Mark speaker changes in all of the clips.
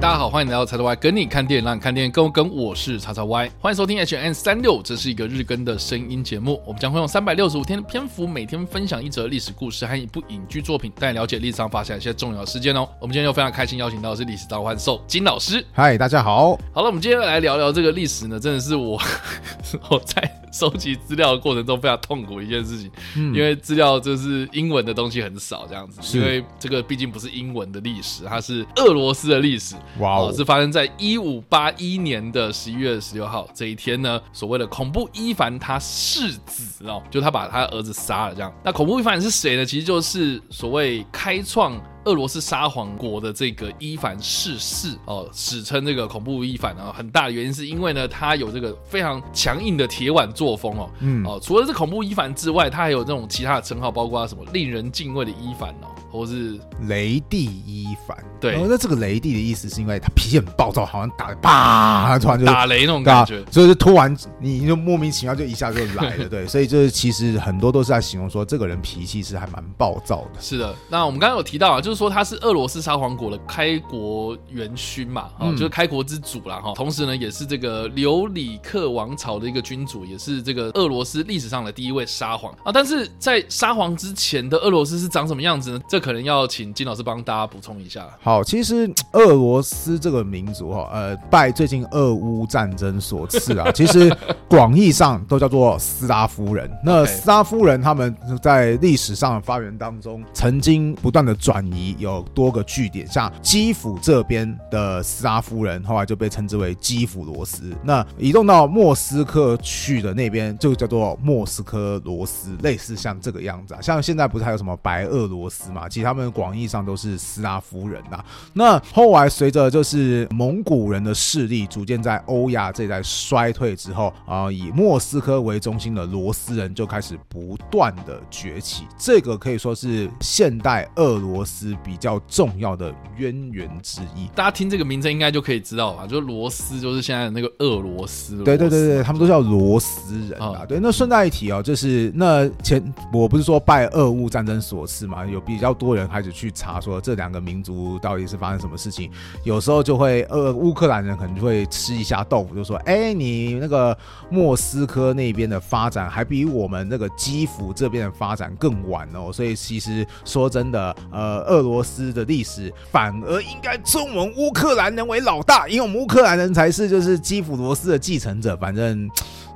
Speaker 1: 嗨，大家好，欢迎来到叉叉 Y 跟你看电影，让你看电影更跟。我是叉叉 Y，欢迎收听 HN 三六，这是一个日更的声音节目。我们将会用三百六十五天的篇幅，每天分享一则历史故事和一部影剧作品，带你了解历史上发生一些重要事件哦。我们今天又非常开心，邀请到的是历史召唤兽金老师。
Speaker 2: 嗨，大家好。
Speaker 1: 好了，我们今天来聊聊这个历史呢，真的是我 我在收集资料的过程中非常痛苦的一件事情，嗯、因为资料就是英文的东西很少，这样子，因为这个毕竟不是英文的历史，它是俄罗斯的历史。哇哦，是发生在一五八一年的十一月十六号这一天呢。所谓的恐怖伊凡他弑子哦，就他把他儿子杀了这样。那恐怖伊凡是谁呢？其实就是所谓开创。俄罗斯沙皇国的这个伊凡逝世哦，史称这个恐怖伊凡啊，很大的原因是因为呢，他有这个非常强硬的铁腕作风哦，嗯。哦，除了是恐怖伊凡之外，他还有这种其他的称号，包括什么令人敬畏的伊凡哦，或是
Speaker 2: 雷帝伊凡。
Speaker 1: 对，
Speaker 2: 那这个雷帝的意思是因为他脾气很暴躁，好像打啪，他突然就
Speaker 1: 打雷那种感觉，
Speaker 2: 所以就突然你就莫名其妙就一下就来了，对，所以就是其实很多都是在形容说这个人脾气是还蛮暴躁的。
Speaker 1: 是的，那我们刚刚有提到啊，就。就是说他是俄罗斯沙皇国的开国元勋嘛，啊、嗯，就是开国之主啦。哈。同时呢，也是这个留里克王朝的一个君主，也是这个俄罗斯历史上的第一位沙皇啊。但是在沙皇之前的俄罗斯是长什么样子呢？这可能要请金老师帮大家补充一下。
Speaker 2: 好，其实俄罗斯这个民族哈，呃，拜最近俄乌战争所赐啊，其实广义上都叫做斯拉夫人。那斯拉夫人他们在历史上的发源当中，曾经不断的转移。有多个据点，像基辅这边的斯拉夫人，后来就被称之为基辅罗斯。那移动到莫斯科去的那边，就叫做莫斯科罗斯，类似像这个样子啊。像现在不是还有什么白俄罗斯嘛？其实他们广义上都是斯拉夫人呐。那后来随着就是蒙古人的势力逐渐在欧亚这一带衰退之后啊，以莫斯科为中心的罗斯人就开始不断的崛起。这个可以说是现代俄罗斯。比较重要的渊源之一，
Speaker 1: 大家听这个名称应该就可以知道吧？就是罗斯，就是现在的那个俄罗斯。
Speaker 2: 对对对对，他们都叫罗斯人啊。对，那顺带一提哦，就是那前我不是说拜俄乌战争所赐嘛，有比较多人开始去查说这两个民族到底是发生什么事情。有时候就会呃，乌克兰人可能就会吃一下豆腐，就说：“哎，你那个莫斯科那边的发展还比我们那个基辅这边的发展更晚哦。”所以其实说真的，呃，俄。罗斯的历史反而应该称我们乌克兰人为老大，因为我们乌克兰人才是就是基辅罗斯的继承者。反正，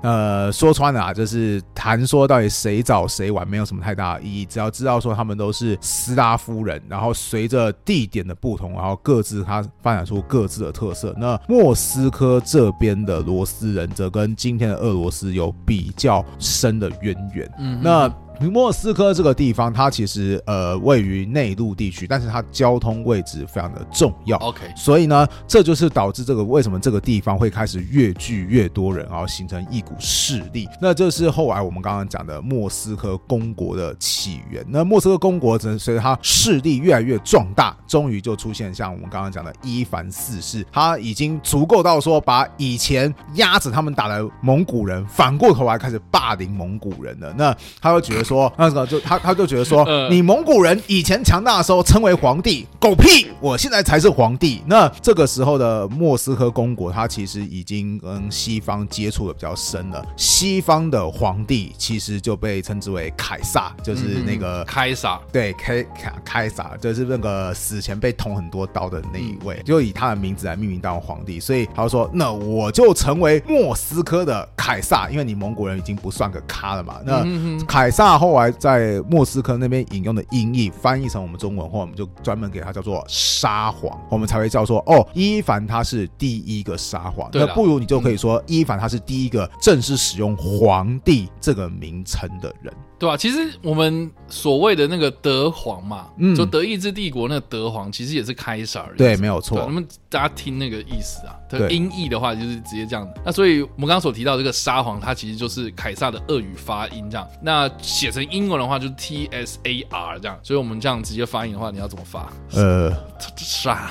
Speaker 2: 呃，说穿了啊，就是谈说到底谁早谁晚没有什么太大的意义，只要知道说他们都是斯拉夫人，然后随着地点的不同，然后各自它发展出各自的特色。那莫斯科这边的罗斯人则跟今天的俄罗斯有比较深的渊源。嗯，那。莫斯科这个地方，它其实呃位于内陆地区，但是它交通位置非常的重要。OK，所以呢，这就是导致这个为什么这个地方会开始越聚越多人，然后形成一股势力。那这是后来我们刚刚讲的莫斯科公国的起源。那莫斯科公国随着它势力越来越壮大，终于就出现像我们刚刚讲的伊凡四世，他已经足够到说把以前压着他们打的蒙古人，反过头来开始霸凌蒙古人了。那他会觉得。说 那个就他他就觉得说，你蒙古人以前强大的时候称为皇帝，狗屁！我现在才是皇帝。那这个时候的莫斯科公国，他其实已经跟西方接触的比较深了。西方的皇帝其实就被称之为凯撒，就是那个
Speaker 1: 凯撒，
Speaker 2: 对，凯凯凯撒，就是那个死前被捅很多刀的那一位，就以他的名字来命名当皇帝。所以他就说，那我就成为莫斯科的凯撒，因为你蒙古人已经不算个咖了嘛。那凯撒。那后来在莫斯科那边引用的音译翻译成我们中文后，我们就专门给他叫做沙皇，我们才会叫做哦，伊凡他是第一个沙皇。那不如你就可以说伊凡他是第一个正式使用皇帝这个名称的人。
Speaker 1: 对啊，其实我们所谓的那个德皇嘛，嗯，就德意志帝国那个德皇，其实也是开撒而已。
Speaker 2: 对，没有错。
Speaker 1: 那么大家听那个意思啊，它，音译的话就是直接这样。那所以我们刚刚所提到这个沙皇，它其实就是凯撒的俄语发音这样。那写成英文的话就是 T S A R 这样，所以我们这样直接发音的话，你要怎么发？
Speaker 2: 呃，
Speaker 1: 沙，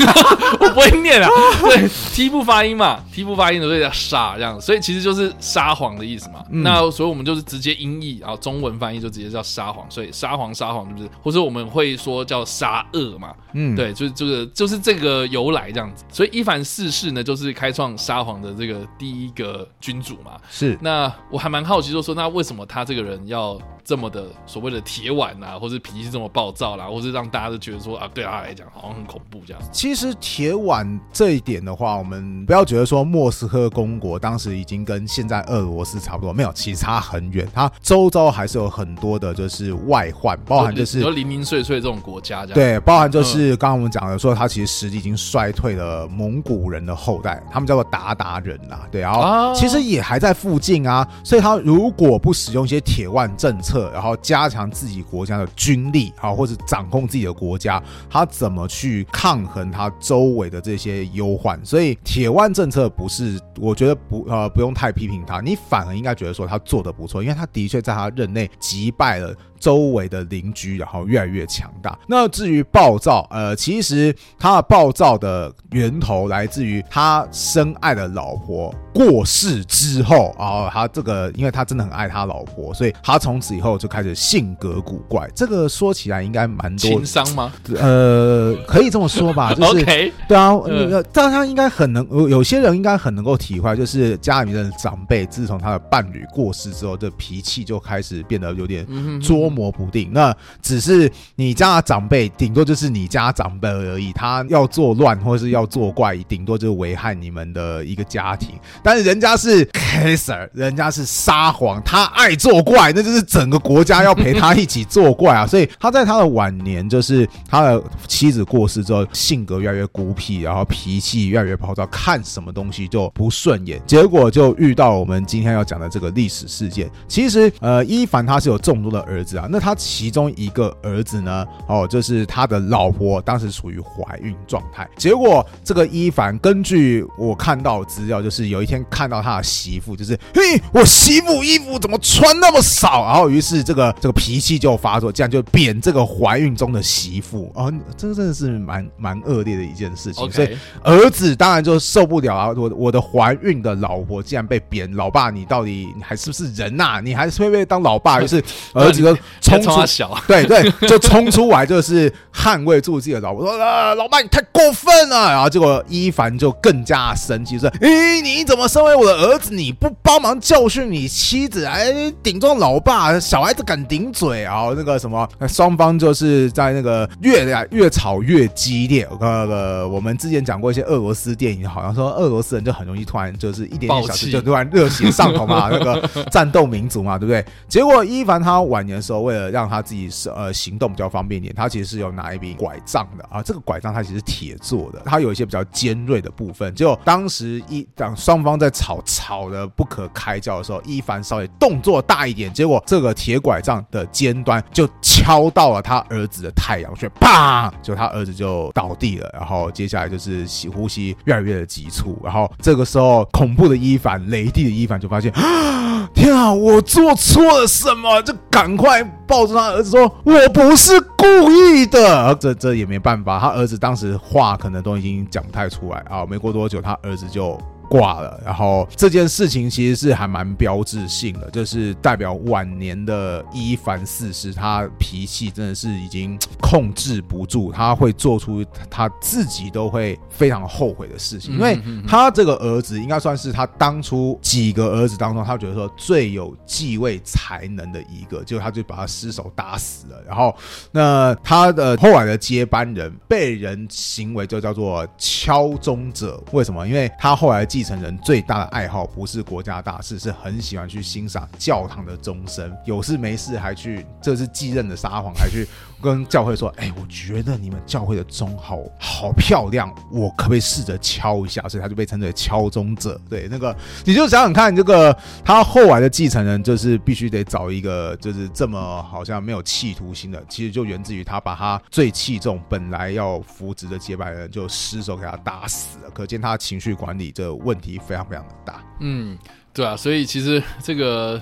Speaker 1: 我不会念啊。对，T 不发音嘛，T 不发音的所以叫沙这样，所以其实就是沙皇的意思嘛。嗯、那所以我们就是直接音译，然后中文翻译就直接叫沙皇，所以沙皇沙皇就是，或者我们会说叫沙俄嘛。嗯，对，就是就是就是这个由来这样子。所以伊凡四世呢，就是开创沙皇的这个第一个君主嘛。
Speaker 2: 是，
Speaker 1: 那我还蛮好奇，就说那为什么他这个人要这么的所谓的铁腕啊，或者脾气这么暴躁啦，或是让大家都觉得说啊，对他来讲好像很恐怖这样。
Speaker 2: 其实铁腕这一点的话，我们不要觉得说莫斯科公国当时已经跟现在俄罗斯差不多，没有，其实差很远。他周遭还是有很多的，就是外患，包含就是
Speaker 1: 零零碎碎这种国家这样。
Speaker 2: 对，包含就是刚刚我们讲的说，他其实实力已经衰退了蒙古人的后代，他们叫做鞑靼人啦。对，然后其实也还在附近啊，所以他如果不使用一些铁腕政策，然后加强自己国家的军力啊，或者掌控自己的国家，他怎么去抗衡他周围的这些忧患？所以铁腕政策不是，我觉得不呃不用太批评他，你反而应该觉得说他做的不错，因为他的确在他任内击败了。周围的邻居，然后越来越强大。那至于暴躁，呃，其实他的暴躁的源头来自于他深爱的老婆过世之后，然后他这个，因为他真的很爱他老婆，所以他从此以后就开始性格古怪。这个说起来应该蛮多
Speaker 1: 情商吗？
Speaker 2: 呃，可以这么说吧，就是 对啊，呃，大家应该很能，有些人应该很能够体会，就是家里面的长辈自从他的伴侣过世之后，这脾气就开始变得有点捉。摸不定，那只是你家的长辈，顶多就是你家长辈而已。他要作乱或者是要作怪，顶多就是危害你们的一个家庭。但是人家是 Kaiser，人家是沙皇，他爱作怪，那就是整个国家要陪他一起作怪啊。所以他在他的晚年，就是他的妻子过世之后，性格越来越孤僻，然后脾气越来越暴躁，看什么东西就不顺眼，结果就遇到我们今天要讲的这个历史事件。其实，呃，伊凡他是有众多的儿子啊。那他其中一个儿子呢？哦，就是他的老婆当时处于怀孕状态。结果这个伊凡根据我看到资料，就是有一天看到他的媳妇，就是嘿，我媳妇衣服怎么穿那么少？然后于是这个这个脾气就发作，这样就贬这个怀孕中的媳妇啊、哦，这个真的是蛮蛮恶劣的一件事情。所以儿子当然就受不了啊！我我的怀孕的老婆竟然被贬，老爸你到底你还是不是人呐、啊？你还是会不会当老爸？于是儿子就。冲出小，对对，就冲出来，就是捍卫住自己的老婆，说：“啊，老爸，你太过分了！”然后结果伊凡就更加生气，说：“咦，你怎么身为我的儿子，你不帮忙教训你妻子，哎，顶撞老爸，小孩子敢顶嘴啊？”那个什么，双方就是在那个越来越吵越激烈。那个我们之前讲过一些俄罗斯电影，好像说俄罗斯人就很容易突然就是一点点小事就突然热血上头嘛，那个战斗民族嘛，对不对？结结果伊凡他晚年的时候。为了让他自己呃行动比较方便一点，他其实是有拿一柄拐杖的啊。这个拐杖它其实铁做的，它有一些比较尖锐的部分。就当时一当双方在吵吵的不可开交的时候，伊凡稍微动作大一点，结果这个铁拐杖的尖端就敲到了他儿子的太阳穴，啪！就他儿子就倒地了。然后接下来就是吸呼吸越来越的急促。然后这个时候，恐怖的伊凡、雷帝的伊凡就发现啊，天啊，我做错了什么？就赶快。抱住他儿子说：“我不是故意的。”这这也没办法，他儿子当时话可能都已经讲不太出来啊。没过多久，他儿子就。挂了，然后这件事情其实是还蛮标志性的，就是代表晚年的伊凡四世，他脾气真的是已经控制不住，他会做出他自己都会非常后悔的事情，因为他这个儿子应该算是他当初几个儿子当中，他觉得说最有继位才能的一个，结果他就把他失手打死了，然后那他的后来的接班人被人行为就叫做敲钟者，为什么？因为他后来继继承人最大的爱好不是国家大事，是很喜欢去欣赏教堂的钟声，有事没事还去，这是继任的撒谎还去跟教会说：“哎，我觉得你们教会的钟好好漂亮，我可不可以试着敲一下？”所以他就被称之为敲钟者。对，那个你就想想看，这个他后来的继承人就是必须得找一个就是这么好像没有企图心的，其实就源自于他把他最器重本来要扶植的接班人就失手给他打死了，可见他情绪管理这。问问题非常非常的大，
Speaker 1: 嗯，对啊，所以其实这个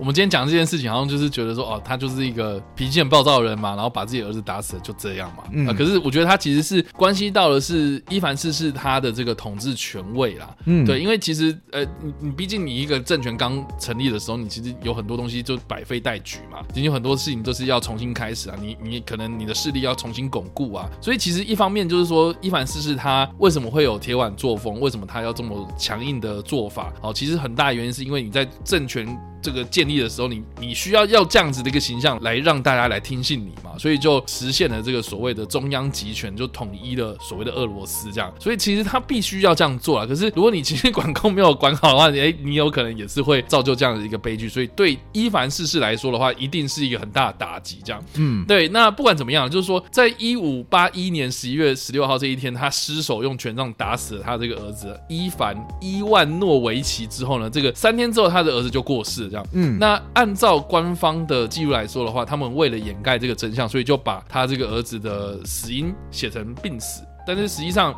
Speaker 1: 我们今天讲这件事情，好像就是觉得说，哦，他就是一个脾气很暴躁的人嘛，然后把自己儿子打死了，就这样嘛。嗯、呃，可是我觉得他其实是关系到的是伊凡四世他的这个统治权位啦。嗯，对，因为其实呃，你你毕竟你一个政权刚成立的时候，你其实有很多东西就百废待举嘛，已经有很多事情都是要重新开始啊。你你可能你的势力要重新巩固啊。所以其实一方面就是说，伊凡四世他为什么会有铁腕作风？为什么他要这么强硬的做法？哦，其实很大原因是因为你在政权。这个建立的时候，你你需要要这样子的一个形象来让大家来听信你嘛，所以就实现了这个所谓的中央集权，就统一了所谓的俄罗斯这样。所以其实他必须要这样做啊。可是如果你其实管控没有管好的话，哎，你有可能也是会造就这样的一个悲剧。所以对伊凡四世来说的话，一定是一个很大的打击。这样，嗯，对。那不管怎么样，就是说，在一五八一年十一月十六号这一天，他失手用权杖打死了他这个儿子伊凡伊万诺维奇之后呢，这个三天之后，他的儿子就过世了。这样，嗯，那按照官方的记录来说的话，他们为了掩盖这个真相，所以就把他这个儿子的死因写成病死。但是实际上，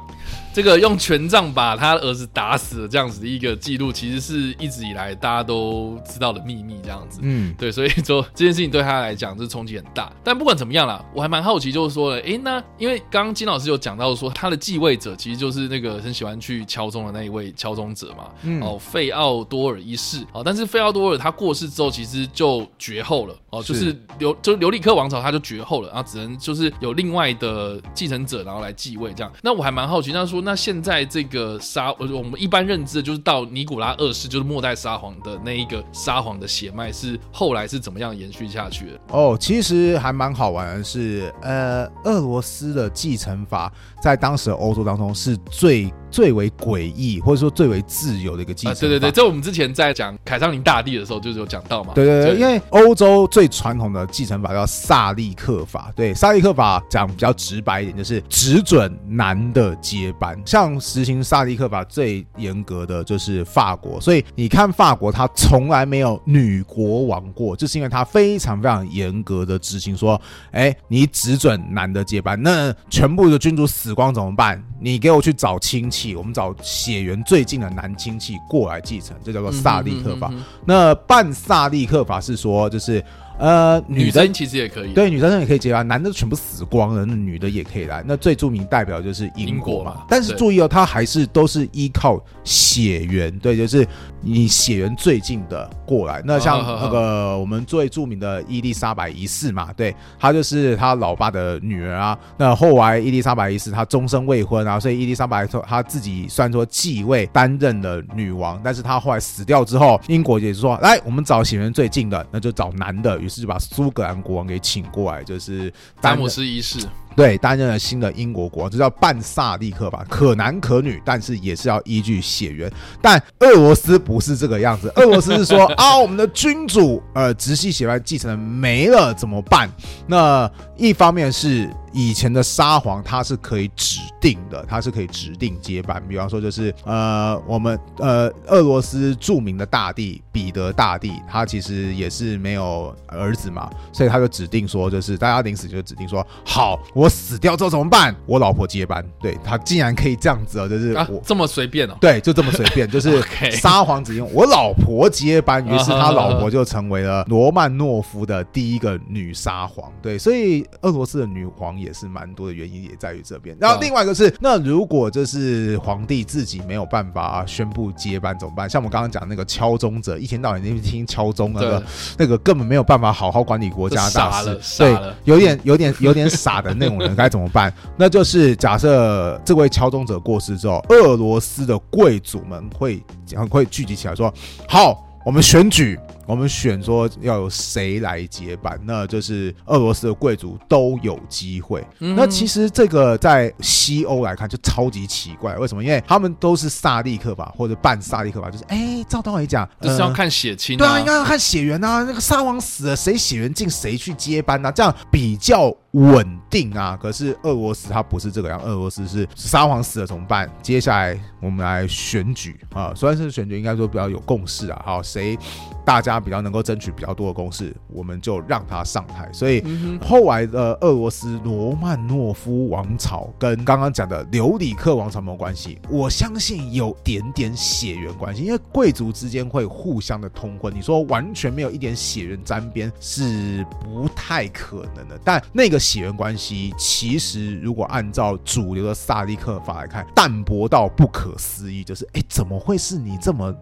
Speaker 1: 这个用权杖把他儿子打死的这样子的一个记录，其实是一直以来大家都知道的秘密。这样子，嗯，对，所以说这件事情对他来讲，就是冲击很大。但不管怎么样啦，我还蛮好奇，就是说，诶，那因为刚刚金老师有讲到说，他的继位者其实就是那个很喜欢去敲钟的那一位敲钟者嘛，嗯、哦，费奥多尔一世。哦，但是费奥多尔他过世之后，其实就绝后了。哦，就是留就留里克王朝他就绝后了，然后只能就是有另外的继承者，然后来继位。这样，那我还蛮好奇，那说那现在这个沙，我们一般认知的就是到尼古拉二世，就是末代沙皇的那一个沙皇的血脉，是后来是怎么样延续下去的？
Speaker 2: 哦，其实还蛮好玩的是，呃，俄罗斯的继承法在当时的欧洲当中是最。最为诡异，或者说最为自由的一个继承法。
Speaker 1: 对对对，这我们之前在讲凯撒琳大帝的时候就是有讲到嘛。
Speaker 2: 对对对，因为欧洲最传统的继承法叫萨利克法。对，萨利克法讲比较直白一点，就是只准男的接班。像实行萨利克法最严格的就是法国，所以你看法国，它从来没有女国王过，就是因为它非常非常严格的执行，说，哎，你只准男的接班，那全部的君主死光怎么办？你给我去找亲戚。我们找血缘最近的男亲戚过来继承，这叫做萨利克法。嗯哼嗯哼，那半萨利克法是说，就是。呃，女生
Speaker 1: 其实也可以，
Speaker 2: 对，女生也可以接啊，男的全部死光了，那女的也可以来。那最著名代表就是英国嘛，但是注意哦，他还是都是依靠血缘，对，就是你血缘最近的过来。那像那个我们最著名的伊丽莎白一世嘛，对，她就是他老爸的女儿啊。那后来伊丽莎白一世她终身未婚啊，所以伊丽莎白说她自己虽然说继位担任了女王，但是她后来死掉之后，英国也是说，来，我们找血缘最近的，那就找男的。于是就把苏格兰国王给请过来，就是
Speaker 1: 詹姆斯一世，
Speaker 2: 对，担任了新的英国国王，这叫半萨利克吧，可男可女，但是也是要依据血缘。但俄罗斯不是这个样子，俄罗斯是说啊，我们的君主呃直系血脉继承人没了怎么办？那一方面是。以前的沙皇他是可以指定的，他是可以指定接班。比方说，就是呃，我们呃，俄罗斯著名的大帝彼得大帝，他其实也是没有儿子嘛，所以他就指定说，就是大家临死就指定说，好，我死掉之后怎么办？我老婆接班。对，他竟然可以这样子哦，就是我、啊、
Speaker 1: 这么随便哦。
Speaker 2: 对，就这么随便，就是沙皇只用我老婆接班，于是他 老婆就成为了罗曼诺夫的第一个女沙皇。对，所以俄罗斯的女皇。也是蛮多的原因，也在于这边。然后另外一个是，那如果就是皇帝自己没有办法宣布接班怎么办？像我们刚刚讲那个敲钟者，一天到晚那边听敲钟那个，那个根本没有办法好好管理国家大事，对，有点有点有点傻的那种人该怎么办？那就是假设这位敲钟者过世之后，俄罗斯的贵族们会会聚集起来说：“好，我们选举。”我们选说要有谁来接班，那就是俄罗斯的贵族都有机会。嗯、那其实这个在西欧来看就超级奇怪，为什么？因为他们都是萨利克法或者半萨利克法，就是哎，照道理讲，
Speaker 1: 就是要看血亲、啊，
Speaker 2: 对啊，应该要看血缘啊。那个沙皇死了，谁血缘近谁去接班啊，这样比较稳定啊。可是俄罗斯它不是这个样，俄罗斯是沙皇死了怎么办？接下来我们来选举啊，虽然是选举，应该说比较有共识啊。好，谁大家比较能够争取比较多的共识，我们就让他上台。所以后来的俄罗斯罗曼诺夫王朝跟刚刚讲的留里克王朝没有关系，我相信有点点血缘关系，因为贵族之间会互相的通婚。你说完全没有一点血缘沾边是不太可能的，但那个血缘关系其实如果按照主流的萨利克法来看，淡薄到不可思议，就是哎，怎么会是你这么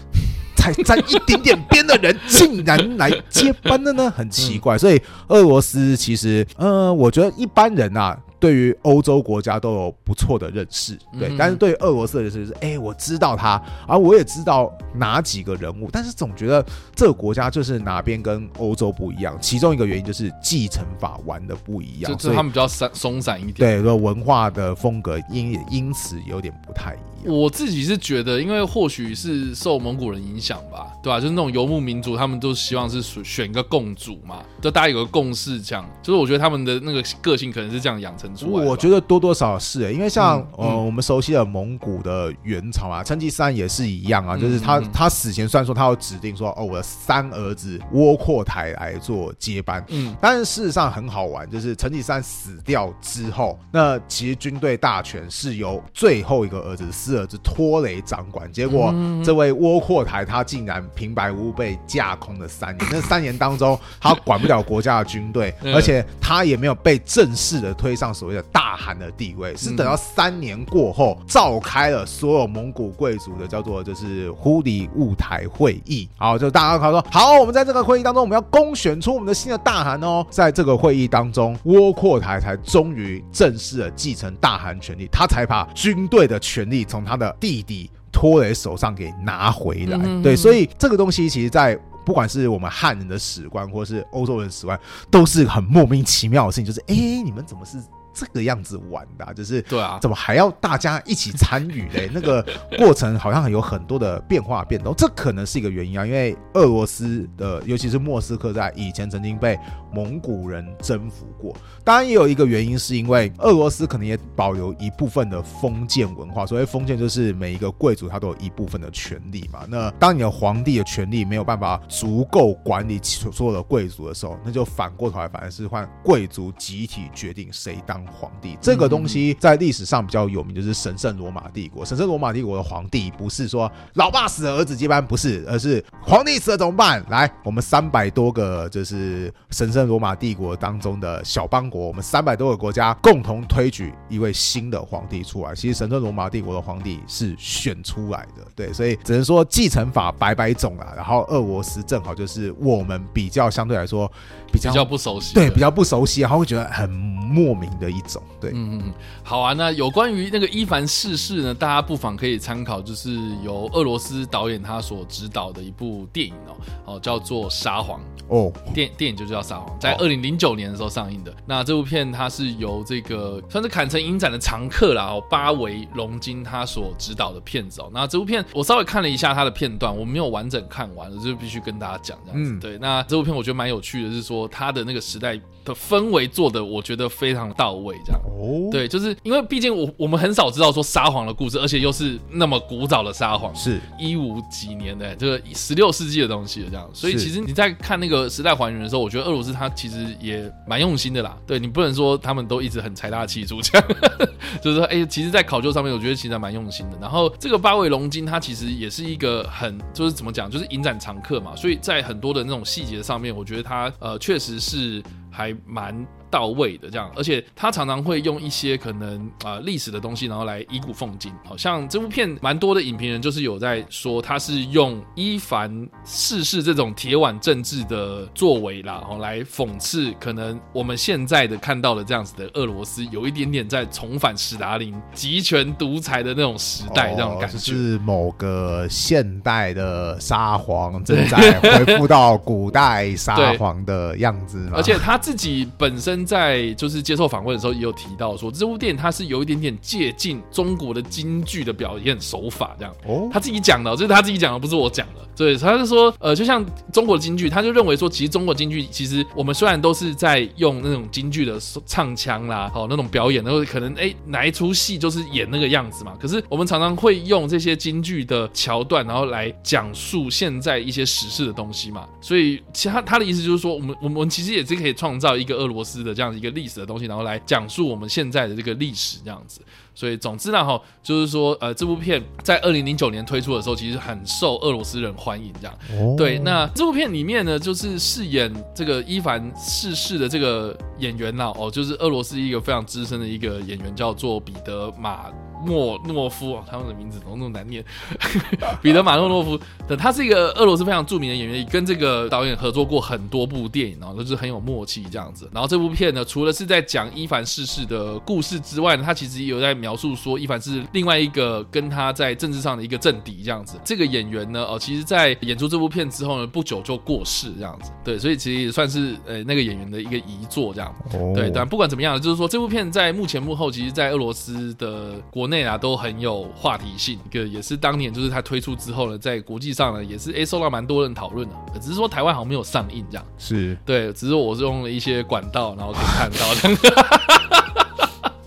Speaker 2: 才沾一点点边的人，竟然来接班的呢？很奇怪。所以俄罗斯其实，呃，我觉得一般人啊。对于欧洲国家都有不错的认识，对，但是对于俄罗斯的认识是，哎，我知道他，而我也知道哪几个人物，但是总觉得这个国家就是哪边跟欧洲不一样，其中一个原因就是继承法玩的不一样，
Speaker 1: 就是他们比较松松散一点，
Speaker 2: 对，说文化的风格因也因此有点不太一样。
Speaker 1: 我自己是觉得，因为或许是受蒙古人影响吧，对吧、啊？就是那种游牧民族，他们都希望是选选一个共主嘛，就大家有个共识，这样。就是我觉得他们的那个个性可能是这样养成出来的。
Speaker 2: 我觉得多多少少是、欸，因为像、嗯、呃我们熟悉的蒙古的元朝啊，成吉思汗也是一样啊，就是他、嗯、他死前虽然说他要指定说哦我的三儿子窝阔台来做接班，嗯，但是事实上很好玩，就是成吉思汗死掉之后，那其实军队大权是由最后一个儿子。四儿子拖雷掌管，结果这位窝阔台他竟然平白无故被架空了三年。那三年当中，他管不了国家的军队，而且他也没有被正式的推上所谓的大汗的地位。是等到三年过后，召开了所有蒙古贵族的叫做就是忽里兀台会议。好，就大家他说好，我们在这个会议当中，我们要公选出我们的新的大汗哦。在这个会议当中，窝阔台才终于正式的继承大汗权力，他才把军队的权力从从他的弟弟托雷手上给拿回来，对，所以这个东西其实，在不管是我们汉人的史观，或是欧洲人的史观，都是很莫名其妙的事情。就是，哎，你们怎么是这个样子玩的啊？就是，对啊，怎么还要大家一起参与嘞？那个过程好像有很多的变化变动，这可能是一个原因啊。因为俄罗斯的，尤其是莫斯科，在以前曾经被蒙古人征服过。当然也有一个原因，是因为俄罗斯可能也保留一部分的封建文化。所谓封建，就是每一个贵族他都有一部分的权利嘛。那当你的皇帝的权利没有办法足够管理所有的贵族的时候，那就反过头来，反而是换贵族集体决定谁当皇帝。这个东西在历史上比较有名，就是神圣罗马帝国。神圣罗马帝国的皇帝不是说老爸死了儿子接班，不是，而是皇帝死了怎么办？来，我们三百多个就是神圣罗马帝国当中的小邦国。我们三百多个国家共同推举一位新的皇帝出来。其实神圣罗马帝国的皇帝是选出来的，对，所以只能说继承法百百种啊。然后俄罗斯正好就是我们比较相对来说比较，
Speaker 1: 比较不熟悉，
Speaker 2: 对，比较不熟悉，然后会觉得很莫名的一种。对，
Speaker 1: 嗯嗯，好啊。那有关于那个伊凡逝世呢，大家不妨可以参考，就是由俄罗斯导演他所指导的一部电影哦，哦，叫做《沙皇》哦，电电影就叫《沙皇》，在二零零九年的时候上映的。那这部片它是由这个算是坎城影展的常客啦，哦，巴维龙金他所指导的片子哦。那这部片我稍微看了一下他的片段，我没有完整看完，我就必须跟大家讲这样子。嗯、对，那这部片我觉得蛮有趣的，是说他的那个时代的氛围做的，我觉得非常到位，这样。哦，对，就是因为毕竟我我们很少知道说沙皇的故事，而且又是那么古早的沙皇，是一五几年的这个十六世纪的东西这样。所以其实你在看那个时代还原的时候，我觉得俄罗斯他其实也蛮用心的啦。对，你不能说他们都一直很财大气粗这样，就是说，哎、欸，其实，在考究上面，我觉得其实还蛮用心的。然后，这个八尾龙金它其实也是一个很，就是怎么讲，就是影展常客嘛，所以在很多的那种细节上面，我觉得它呃，确实是还蛮。到位的这样，而且他常常会用一些可能啊历史的东西，然后来以古讽今。好像这部片蛮多的影评人就是有在说，他是用伊凡逝世这种铁腕政治的作为啦，然后来讽刺可能我们现在的看到的这样子的俄罗斯，有一点点在重返史达林集权独裁的那种时代，这种感觉。哦，
Speaker 2: 就是某个现代的沙皇正在恢复到古代沙皇的样子。
Speaker 1: 而且他自己本身。恩在就是接受访问的时候也有提到说，这部电影它是有一点点借鉴中国的京剧的表演手法，这样。哦，他自己讲的，这是他自己讲的，不是我讲的。对，他是说，呃，就像中国的京剧，他就认为说，其实中国京剧其实我们虽然都是在用那种京剧的唱腔啦，好那种表演，然后可能哎哪一出戏就是演那个样子嘛，可是我们常常会用这些京剧的桥段，然后来讲述现在一些时事的东西嘛，所以其他他的意思就是说，我们我们其实也是可以创造一个俄罗斯的这样一个历史的东西，然后来讲述我们现在的这个历史这样子。所以总之呢，哈，就是说，呃，这部片在二零零九年推出的时候，其实很受俄罗斯人欢迎，这样。哦。对，那这部片里面呢，就是饰演这个伊凡逝世的这个演员呢，哦，就是俄罗斯一个非常资深的一个演员，叫做彼得马。莫诺夫，他们的名字怎么那么难念？彼得马诺诺夫的，他是一个俄罗斯非常著名的演员，跟这个导演合作过很多部电影，然后都是很有默契这样子。然后这部片呢，除了是在讲伊凡逝世的故事之外呢，他其实也有在描述说伊凡是另外一个跟他在政治上的一个政敌这样子。这个演员呢，哦，其实在演出这部片之后呢，不久就过世这样子。对，所以其实也算是呃那个演员的一个遗作这样。对，但不管怎么样，就是说这部片在幕前幕后，其实，在俄罗斯的国内啊都很有话题性，一个也是当年就是他推出之后呢，在国际上呢也是诶受到蛮多人讨论的，只是说台湾好像没有上映这样，
Speaker 2: 是
Speaker 1: 对，只是我是用了一些管道，然后可以看到的。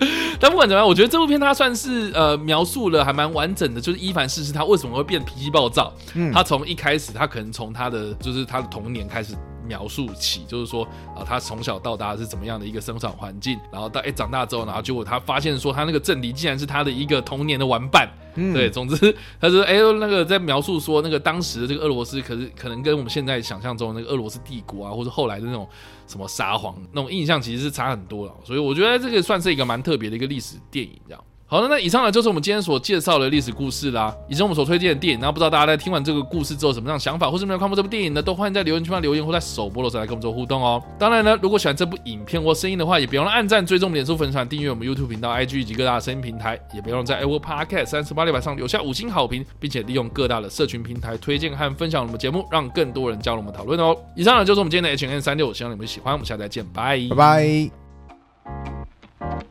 Speaker 1: 但不管怎么样，我觉得这部片它算是呃描述了还蛮完整的，就是伊凡四世他为什么会变脾气暴躁，嗯，他从一开始他可能从他的就是他的童年开始。描述起就是说啊，他从小到大是怎么样的一个生长环境，然后到哎长大之后，然后结果他发现说他那个政敌竟然是他的一个童年的玩伴，嗯，对，总之他说哎那个在描述说那个当时的这个俄罗斯，可是可能跟我们现在想象中的那个俄罗斯帝国啊，或者后来的那种什么沙皇那种印象其实是差很多了，所以我觉得这个算是一个蛮特别的一个历史电影这样。好的，那以上呢就是我们今天所介绍的历史故事啦，以及我们所推荐的电影。那不知道大家在听完这个故事之后，什么样的想法，或是没有看过这部电影呢？都欢迎在留言区留言，或在首播的时候来跟我们做互动哦。当然呢，如果喜欢这部影片或声音的话，也别忘了按赞、追踪、脸书粉丝团、订阅我们 YouTube 频道、IG 以及各大声音平台，也别忘了在 Apple Podcast 三十八里板上留下五星好评，并且利用各大的社群平台推荐和分享我们节目，让更多人加入我们讨论哦。以上呢就是我们今天的 H&M 365，希望你们喜欢。我们下次再见，拜
Speaker 2: 拜拜。